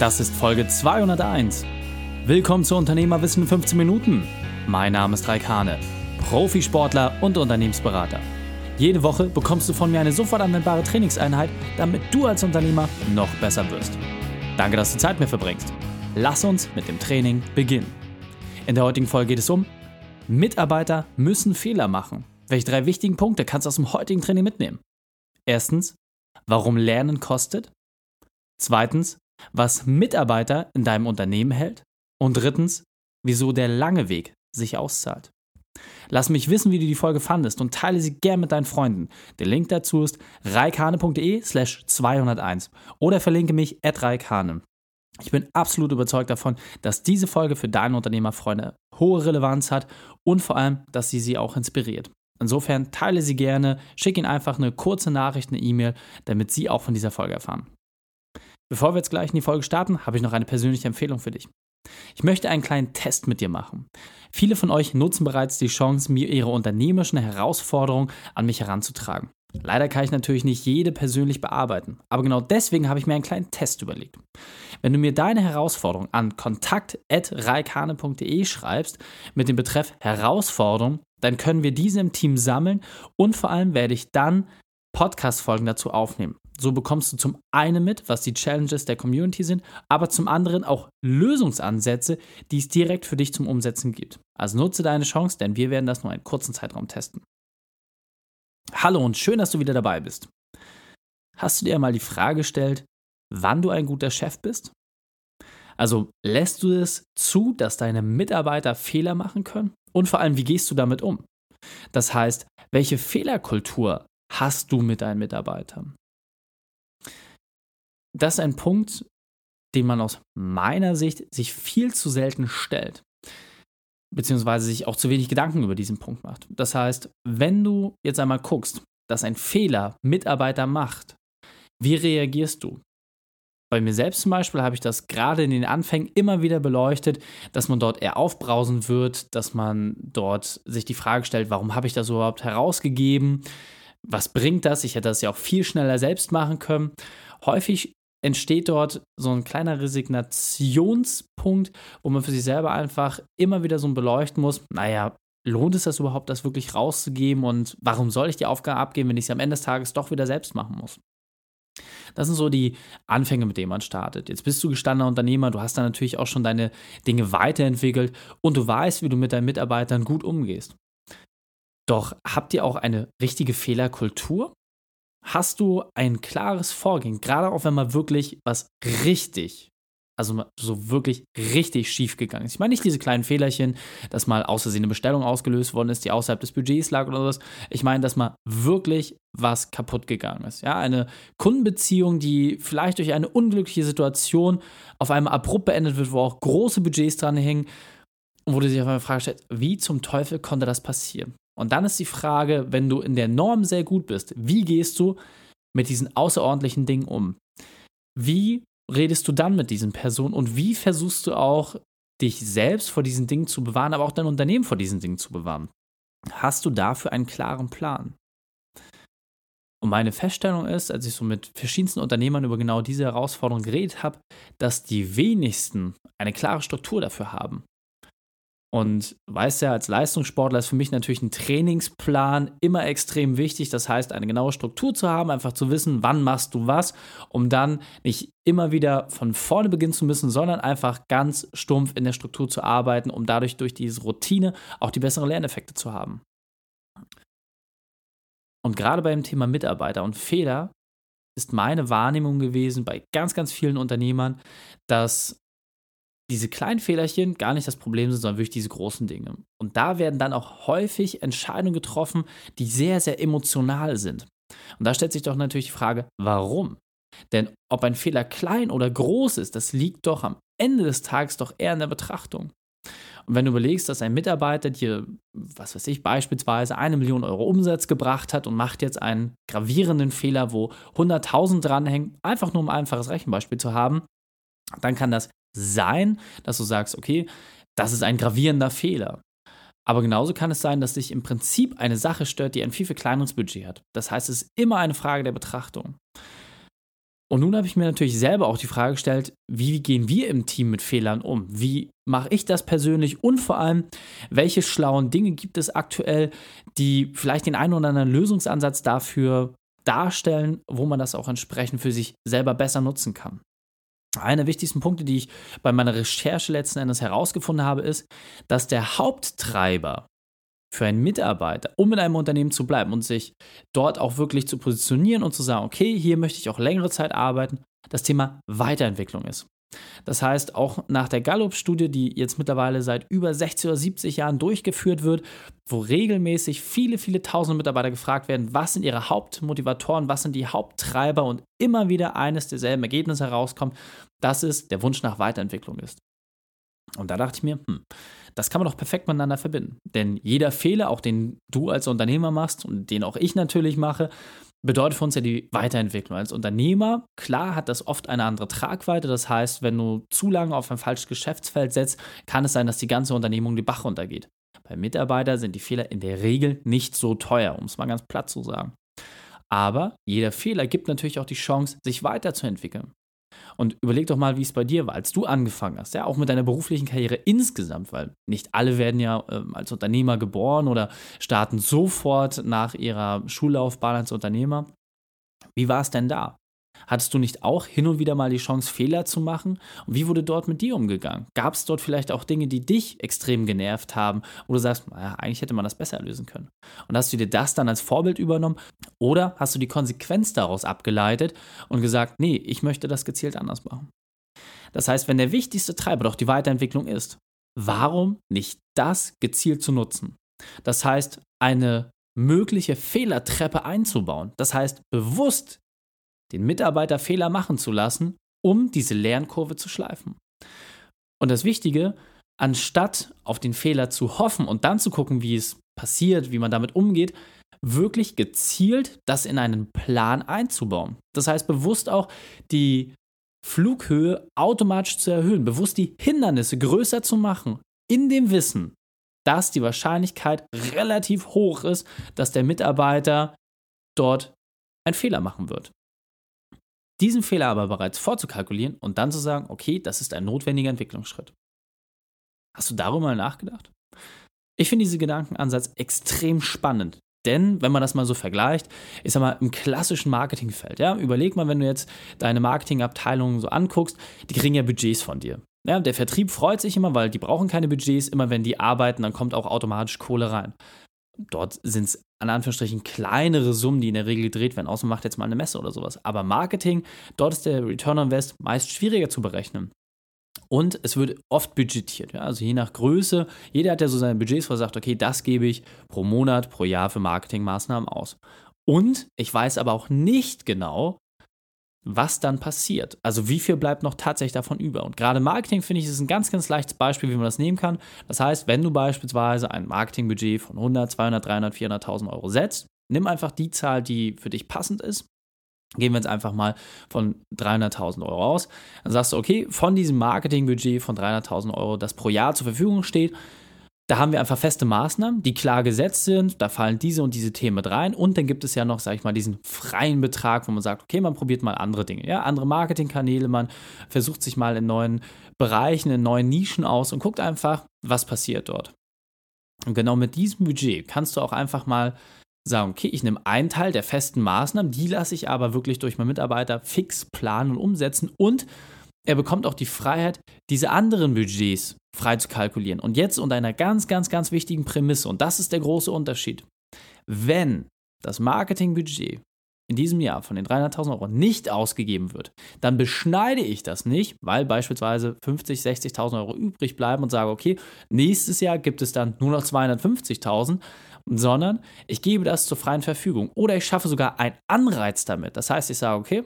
Das ist Folge 201. Willkommen zu Unternehmerwissen in 15 Minuten. Mein Name ist Raik Hane, Profisportler und Unternehmensberater. Jede Woche bekommst du von mir eine sofort anwendbare Trainingseinheit, damit du als Unternehmer noch besser wirst. Danke, dass du Zeit mit mir verbringst. Lass uns mit dem Training beginnen. In der heutigen Folge geht es um Mitarbeiter müssen Fehler machen. Welche drei wichtigen Punkte kannst du aus dem heutigen Training mitnehmen? Erstens, warum Lernen kostet. Zweitens, was Mitarbeiter in deinem Unternehmen hält. Und drittens, wieso der lange Weg sich auszahlt. Lass mich wissen, wie du die Folge fandest und teile sie gern mit deinen Freunden. Der Link dazu ist reikane.de slash 201 oder verlinke mich at reikane. Ich bin absolut überzeugt davon, dass diese Folge für deine Unternehmerfreunde hohe Relevanz hat und vor allem, dass sie sie auch inspiriert. Insofern teile sie gerne, schick ihnen einfach eine kurze Nachricht, eine E-Mail, damit sie auch von dieser Folge erfahren. Bevor wir jetzt gleich in die Folge starten, habe ich noch eine persönliche Empfehlung für dich. Ich möchte einen kleinen Test mit dir machen. Viele von euch nutzen bereits die Chance, mir ihre unternehmerischen Herausforderungen an mich heranzutragen. Leider kann ich natürlich nicht jede persönlich bearbeiten, aber genau deswegen habe ich mir einen kleinen Test überlegt. Wenn du mir deine Herausforderung an kontakt.reikane.de schreibst mit dem Betreff Herausforderung, dann können wir diese im Team sammeln und vor allem werde ich dann Podcast-Folgen dazu aufnehmen. So bekommst du zum einen mit, was die Challenges der Community sind, aber zum anderen auch Lösungsansätze, die es direkt für dich zum Umsetzen gibt. Also nutze deine Chance, denn wir werden das nur einen kurzen Zeitraum testen. Hallo und schön, dass du wieder dabei bist. Hast du dir mal die Frage gestellt, wann du ein guter Chef bist? Also lässt du es zu, dass deine Mitarbeiter Fehler machen können? Und vor allem, wie gehst du damit um? Das heißt, welche Fehlerkultur hast du mit deinen Mitarbeitern? Das ist ein Punkt, den man aus meiner Sicht sich viel zu selten stellt, beziehungsweise sich auch zu wenig Gedanken über diesen Punkt macht. Das heißt, wenn du jetzt einmal guckst, dass ein Fehler Mitarbeiter macht, wie reagierst du? Bei mir selbst zum Beispiel habe ich das gerade in den Anfängen immer wieder beleuchtet, dass man dort eher aufbrausen wird, dass man dort sich die Frage stellt, warum habe ich das überhaupt herausgegeben? Was bringt das? Ich hätte das ja auch viel schneller selbst machen können. Häufig entsteht dort so ein kleiner Resignationspunkt, wo man für sich selber einfach immer wieder so ein beleuchten muss, naja, lohnt es das überhaupt, das wirklich rauszugeben und warum soll ich die Aufgabe abgeben, wenn ich sie am Ende des Tages doch wieder selbst machen muss? Das sind so die Anfänge, mit denen man startet. Jetzt bist du gestandener Unternehmer, du hast dann natürlich auch schon deine Dinge weiterentwickelt und du weißt, wie du mit deinen Mitarbeitern gut umgehst. Doch habt ihr auch eine richtige Fehlerkultur? Hast du ein klares Vorgehen, gerade auch wenn mal wirklich was richtig, also so wirklich richtig schief gegangen ist. Ich meine nicht diese kleinen Fehlerchen, dass mal aus Versehen eine Bestellung ausgelöst worden ist, die außerhalb des Budgets lag oder sowas. Ich meine, dass mal wirklich was kaputt gegangen ist. Ja, eine Kundenbeziehung, die vielleicht durch eine unglückliche Situation auf einmal abrupt beendet wird, wo auch große Budgets dran hängen und wo du dich auf einmal fragst, wie zum Teufel konnte das passieren? Und dann ist die Frage, wenn du in der Norm sehr gut bist, wie gehst du mit diesen außerordentlichen Dingen um? Wie redest du dann mit diesen Personen und wie versuchst du auch, dich selbst vor diesen Dingen zu bewahren, aber auch dein Unternehmen vor diesen Dingen zu bewahren? Hast du dafür einen klaren Plan? Und meine Feststellung ist, als ich so mit verschiedensten Unternehmern über genau diese Herausforderung geredet habe, dass die wenigsten eine klare Struktur dafür haben. Und weißt ja, als Leistungssportler ist für mich natürlich ein Trainingsplan immer extrem wichtig. Das heißt, eine genaue Struktur zu haben, einfach zu wissen, wann machst du was, um dann nicht immer wieder von vorne beginnen zu müssen, sondern einfach ganz stumpf in der Struktur zu arbeiten, um dadurch durch diese Routine auch die besseren Lerneffekte zu haben. Und gerade beim Thema Mitarbeiter und Fehler ist meine Wahrnehmung gewesen bei ganz, ganz vielen Unternehmern, dass diese kleinen Fehlerchen gar nicht das Problem sind, sondern wirklich diese großen Dinge. Und da werden dann auch häufig Entscheidungen getroffen, die sehr, sehr emotional sind. Und da stellt sich doch natürlich die Frage, warum? Denn ob ein Fehler klein oder groß ist, das liegt doch am Ende des Tages doch eher in der Betrachtung. Und wenn du überlegst, dass ein Mitarbeiter dir, was weiß ich, beispielsweise eine Million Euro Umsatz gebracht hat und macht jetzt einen gravierenden Fehler, wo 100.000 dranhängen, einfach nur um ein einfaches Rechenbeispiel zu haben, dann kann das sein, dass du sagst, okay, das ist ein gravierender Fehler. Aber genauso kann es sein, dass dich im Prinzip eine Sache stört, die ein viel, viel kleineres Budget hat. Das heißt, es ist immer eine Frage der Betrachtung. Und nun habe ich mir natürlich selber auch die Frage gestellt, wie gehen wir im Team mit Fehlern um? Wie mache ich das persönlich? Und vor allem, welche schlauen Dinge gibt es aktuell, die vielleicht den einen oder anderen Lösungsansatz dafür darstellen, wo man das auch entsprechend für sich selber besser nutzen kann? Einer der wichtigsten Punkte, die ich bei meiner Recherche letzten Endes herausgefunden habe, ist, dass der Haupttreiber für einen Mitarbeiter, um in einem Unternehmen zu bleiben und sich dort auch wirklich zu positionieren und zu sagen, okay, hier möchte ich auch längere Zeit arbeiten, das Thema Weiterentwicklung ist. Das heißt, auch nach der Gallup-Studie, die jetzt mittlerweile seit über 60 oder 70 Jahren durchgeführt wird, wo regelmäßig viele, viele tausende Mitarbeiter gefragt werden, was sind ihre Hauptmotivatoren, was sind die Haupttreiber und immer wieder eines derselben Ergebnisse herauskommt, dass es der Wunsch nach Weiterentwicklung ist. Und da dachte ich mir, hm, das kann man doch perfekt miteinander verbinden. Denn jeder Fehler, auch den du als Unternehmer machst und den auch ich natürlich mache, bedeutet für uns ja die Weiterentwicklung. Als Unternehmer, klar, hat das oft eine andere Tragweite. Das heißt, wenn du zu lange auf ein falsches Geschäftsfeld setzt, kann es sein, dass die ganze Unternehmung die Bach runtergeht. Bei Mitarbeitern sind die Fehler in der Regel nicht so teuer, um es mal ganz platt zu sagen. Aber jeder Fehler gibt natürlich auch die Chance, sich weiterzuentwickeln. Und überleg doch mal, wie es bei dir war, als du angefangen hast, ja, auch mit deiner beruflichen Karriere insgesamt, weil nicht alle werden ja äh, als Unternehmer geboren oder starten sofort nach ihrer Schullaufbahn als Unternehmer. Wie war es denn da? Hattest du nicht auch hin und wieder mal die Chance, Fehler zu machen? Und wie wurde dort mit dir umgegangen? Gab es dort vielleicht auch Dinge, die dich extrem genervt haben, wo du sagst, naja, eigentlich hätte man das besser lösen können? Und hast du dir das dann als Vorbild übernommen? Oder hast du die Konsequenz daraus abgeleitet und gesagt, nee, ich möchte das gezielt anders machen? Das heißt, wenn der wichtigste Treiber doch die Weiterentwicklung ist, warum nicht das gezielt zu nutzen? Das heißt, eine mögliche Fehlertreppe einzubauen. Das heißt, bewusst den Mitarbeiter Fehler machen zu lassen, um diese Lernkurve zu schleifen. Und das Wichtige, anstatt auf den Fehler zu hoffen und dann zu gucken, wie es passiert, wie man damit umgeht, wirklich gezielt das in einen Plan einzubauen. Das heißt, bewusst auch die Flughöhe automatisch zu erhöhen, bewusst die Hindernisse größer zu machen, in dem Wissen, dass die Wahrscheinlichkeit relativ hoch ist, dass der Mitarbeiter dort einen Fehler machen wird. Diesen Fehler aber bereits vorzukalkulieren und dann zu sagen, okay, das ist ein notwendiger Entwicklungsschritt. Hast du darüber mal nachgedacht? Ich finde diesen Gedankenansatz extrem spannend. Denn, wenn man das mal so vergleicht, ist sag mal im klassischen Marketingfeld, ja, überleg mal, wenn du jetzt deine Marketingabteilung so anguckst, die kriegen ja Budgets von dir. Ja, der Vertrieb freut sich immer, weil die brauchen keine Budgets. Immer wenn die arbeiten, dann kommt auch automatisch Kohle rein. Dort sind es an Anführungsstrichen kleinere Summen, die in der Regel gedreht werden, außer man macht jetzt mal eine Messe oder sowas. Aber Marketing, dort ist der Return on Invest meist schwieriger zu berechnen. Und es wird oft budgetiert, ja? also je nach Größe. Jeder hat ja so seine Budgets, wo er sagt, okay, das gebe ich pro Monat, pro Jahr für Marketingmaßnahmen aus. Und ich weiß aber auch nicht genau, was dann passiert. Also wie viel bleibt noch tatsächlich davon über? Und gerade Marketing finde ich ist ein ganz, ganz leichtes Beispiel, wie man das nehmen kann. Das heißt, wenn du beispielsweise ein Marketingbudget von 100, 200, 300, 400.000 Euro setzt, nimm einfach die Zahl, die für dich passend ist. Gehen wir jetzt einfach mal von 300.000 Euro aus. Dann sagst du, okay, von diesem Marketingbudget von 300.000 Euro, das pro Jahr zur Verfügung steht, da haben wir einfach feste Maßnahmen, die klar gesetzt sind. Da fallen diese und diese Themen mit rein. Und dann gibt es ja noch, sag ich mal, diesen freien Betrag, wo man sagt, okay, man probiert mal andere Dinge, ja, andere Marketingkanäle, man versucht sich mal in neuen Bereichen, in neuen Nischen aus und guckt einfach, was passiert dort. Und genau mit diesem Budget kannst du auch einfach mal sagen, okay, ich nehme einen Teil der festen Maßnahmen, die lasse ich aber wirklich durch meinen Mitarbeiter fix planen und umsetzen und er bekommt auch die Freiheit, diese anderen Budgets frei zu kalkulieren. Und jetzt unter einer ganz, ganz, ganz wichtigen Prämisse, und das ist der große Unterschied. Wenn das Marketingbudget in diesem Jahr von den 300.000 Euro nicht ausgegeben wird, dann beschneide ich das nicht, weil beispielsweise 50, 60.000 Euro übrig bleiben und sage, okay, nächstes Jahr gibt es dann nur noch 250.000, sondern ich gebe das zur freien Verfügung oder ich schaffe sogar einen Anreiz damit. Das heißt, ich sage, okay,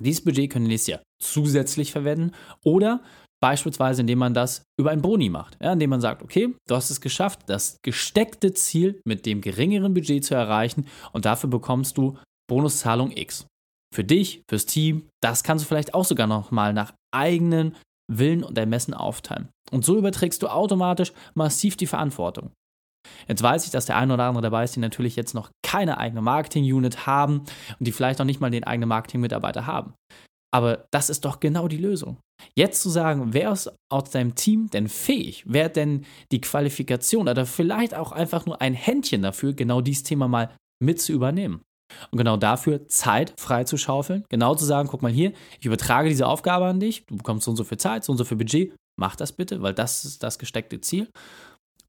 dieses Budget können nächstes Jahr zusätzlich verwenden oder beispielsweise indem man das über ein Boni macht, ja, indem man sagt, okay, du hast es geschafft, das gesteckte Ziel mit dem geringeren Budget zu erreichen und dafür bekommst du Bonuszahlung X. Für dich, fürs Team, das kannst du vielleicht auch sogar nochmal nach eigenen Willen und Ermessen aufteilen. Und so überträgst du automatisch massiv die Verantwortung. Jetzt weiß ich, dass der eine oder andere dabei ist, die natürlich jetzt noch keine eigene Marketing-Unit haben und die vielleicht noch nicht mal den eigenen Marketing-Mitarbeiter haben. Aber das ist doch genau die Lösung. Jetzt zu sagen, wer ist aus deinem Team denn fähig? Wer hat denn die Qualifikation oder vielleicht auch einfach nur ein Händchen dafür, genau dieses Thema mal mit zu übernehmen? Und genau dafür Zeit frei zu schaufeln, genau zu sagen, guck mal hier, ich übertrage diese Aufgabe an dich, du bekommst so und so viel Zeit, so und so viel Budget, mach das bitte, weil das ist das gesteckte Ziel.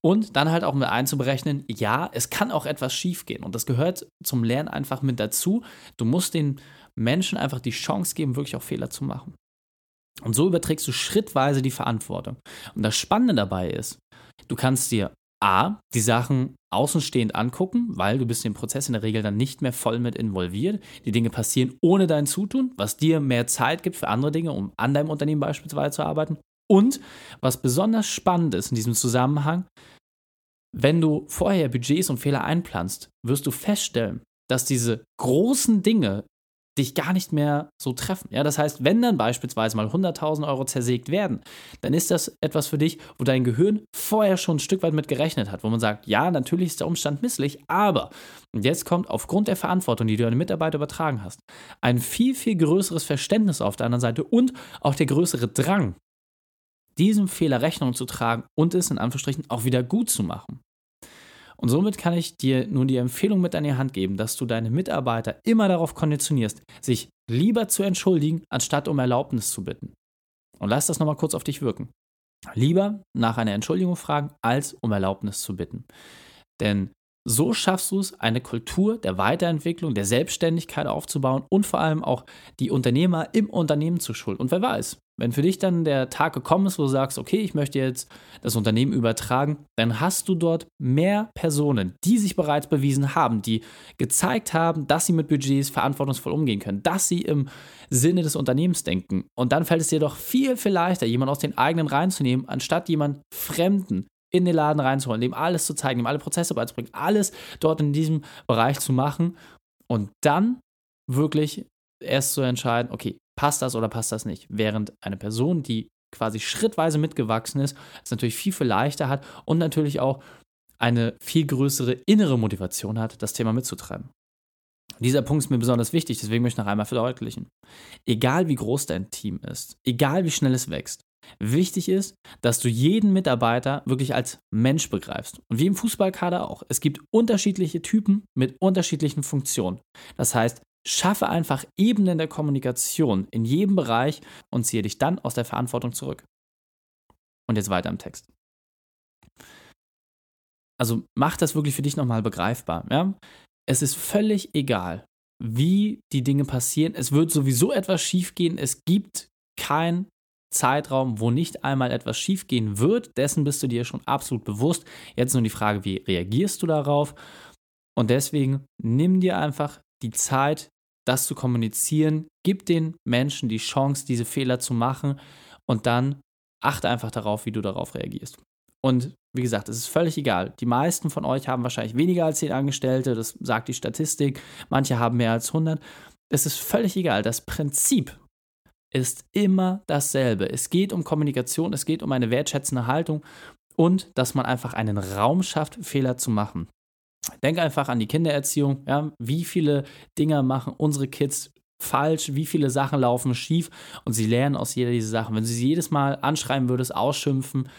Und dann halt auch mit einzuberechnen, ja, es kann auch etwas schiefgehen. Und das gehört zum Lernen einfach mit dazu. Du musst den Menschen einfach die Chance geben, wirklich auch Fehler zu machen. Und so überträgst du schrittweise die Verantwortung. Und das Spannende dabei ist, du kannst dir A, die Sachen außenstehend angucken, weil du bist im Prozess in der Regel dann nicht mehr voll mit involviert. Die Dinge passieren ohne dein Zutun, was dir mehr Zeit gibt für andere Dinge, um an deinem Unternehmen beispielsweise zu arbeiten. Und was besonders spannend ist in diesem Zusammenhang, wenn du vorher Budgets und Fehler einplanst, wirst du feststellen, dass diese großen Dinge dich gar nicht mehr so treffen. Ja, das heißt, wenn dann beispielsweise mal 100.000 Euro zersägt werden, dann ist das etwas für dich, wo dein Gehirn vorher schon ein Stück weit mit gerechnet hat, wo man sagt, ja, natürlich ist der Umstand misslich, aber und jetzt kommt aufgrund der Verantwortung, die du an den Mitarbeiter übertragen hast, ein viel, viel größeres Verständnis auf der anderen Seite und auch der größere Drang, diesem Fehler Rechnung zu tragen und es in Anführungsstrichen auch wieder gut zu machen. Und somit kann ich dir nur die Empfehlung mit an die Hand geben, dass du deine Mitarbeiter immer darauf konditionierst, sich lieber zu entschuldigen, anstatt um Erlaubnis zu bitten. Und lass das nochmal kurz auf dich wirken. Lieber nach einer Entschuldigung fragen, als um Erlaubnis zu bitten. Denn so schaffst du es, eine Kultur der Weiterentwicklung, der Selbstständigkeit aufzubauen und vor allem auch die Unternehmer im Unternehmen zu schulen. Und wer weiß, wenn für dich dann der Tag gekommen ist, wo du sagst, okay, ich möchte jetzt das Unternehmen übertragen, dann hast du dort mehr Personen, die sich bereits bewiesen haben, die gezeigt haben, dass sie mit Budgets verantwortungsvoll umgehen können, dass sie im Sinne des Unternehmens denken. Und dann fällt es dir doch viel, viel leichter, jemanden aus den eigenen reinzunehmen, anstatt jemand Fremden in den Laden reinzuholen, dem alles zu zeigen, dem alle Prozesse beizubringen, alles dort in diesem Bereich zu machen und dann wirklich erst zu entscheiden, okay, passt das oder passt das nicht. Während eine Person, die quasi schrittweise mitgewachsen ist, es natürlich viel, viel leichter hat und natürlich auch eine viel größere innere Motivation hat, das Thema mitzutreiben. Dieser Punkt ist mir besonders wichtig, deswegen möchte ich noch einmal verdeutlichen. Egal wie groß dein Team ist, egal wie schnell es wächst, Wichtig ist, dass du jeden Mitarbeiter wirklich als Mensch begreifst. Und wie im Fußballkader auch. Es gibt unterschiedliche Typen mit unterschiedlichen Funktionen. Das heißt, schaffe einfach Ebenen der Kommunikation in jedem Bereich und ziehe dich dann aus der Verantwortung zurück. Und jetzt weiter im Text. Also mach das wirklich für dich nochmal begreifbar. Ja? Es ist völlig egal, wie die Dinge passieren. Es wird sowieso etwas schiefgehen. Es gibt kein Zeitraum, wo nicht einmal etwas schiefgehen wird. Dessen bist du dir schon absolut bewusst. Jetzt nur die Frage, wie reagierst du darauf? Und deswegen nimm dir einfach die Zeit, das zu kommunizieren. Gib den Menschen die Chance, diese Fehler zu machen und dann achte einfach darauf, wie du darauf reagierst. Und wie gesagt, es ist völlig egal. Die meisten von euch haben wahrscheinlich weniger als 10 Angestellte, das sagt die Statistik. Manche haben mehr als 100. Es ist völlig egal. Das Prinzip ist immer dasselbe. Es geht um Kommunikation, es geht um eine wertschätzende Haltung und dass man einfach einen Raum schafft, Fehler zu machen. Denk einfach an die Kindererziehung. Ja? Wie viele Dinge machen unsere Kids falsch, wie viele Sachen laufen schief und sie lernen aus jeder dieser Sachen. Wenn du sie jedes Mal anschreiben würdest, ausschimpfen,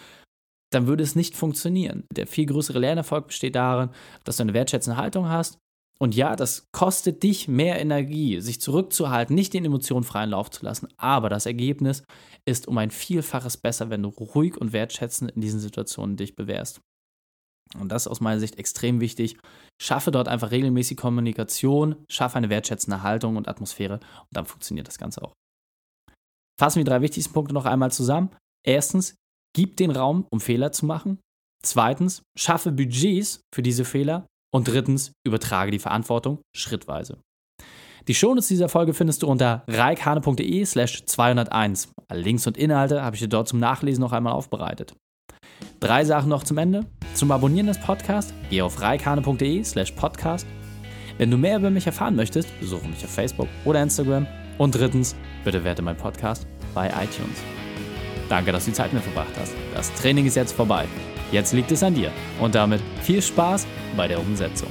dann würde es nicht funktionieren. Der viel größere Lernerfolg besteht darin, dass du eine wertschätzende Haltung hast und ja, das kostet dich mehr Energie, sich zurückzuhalten, nicht den Emotionen freien Lauf zu lassen. Aber das Ergebnis ist um ein Vielfaches besser, wenn du ruhig und wertschätzend in diesen Situationen dich bewährst. Und das ist aus meiner Sicht extrem wichtig. Schaffe dort einfach regelmäßig Kommunikation, schaffe eine wertschätzende Haltung und Atmosphäre und dann funktioniert das Ganze auch. Fassen wir die drei wichtigsten Punkte noch einmal zusammen. Erstens, gib den Raum, um Fehler zu machen. Zweitens, schaffe Budgets für diese Fehler. Und drittens, übertrage die Verantwortung schrittweise. Die Shownotes dieser Folge findest du unter reikhane.de slash 201. Alle Links und Inhalte habe ich dir dort zum Nachlesen noch einmal aufbereitet. Drei Sachen noch zum Ende. Zum Abonnieren des Podcasts, geh auf reikhane.de slash podcast. Wenn du mehr über mich erfahren möchtest, besuche mich auf Facebook oder Instagram. Und drittens, bitte werte meinen Podcast bei iTunes. Danke, dass du die Zeit mit verbracht hast. Das Training ist jetzt vorbei. Jetzt liegt es an dir. Und damit viel Spaß bei der Umsetzung.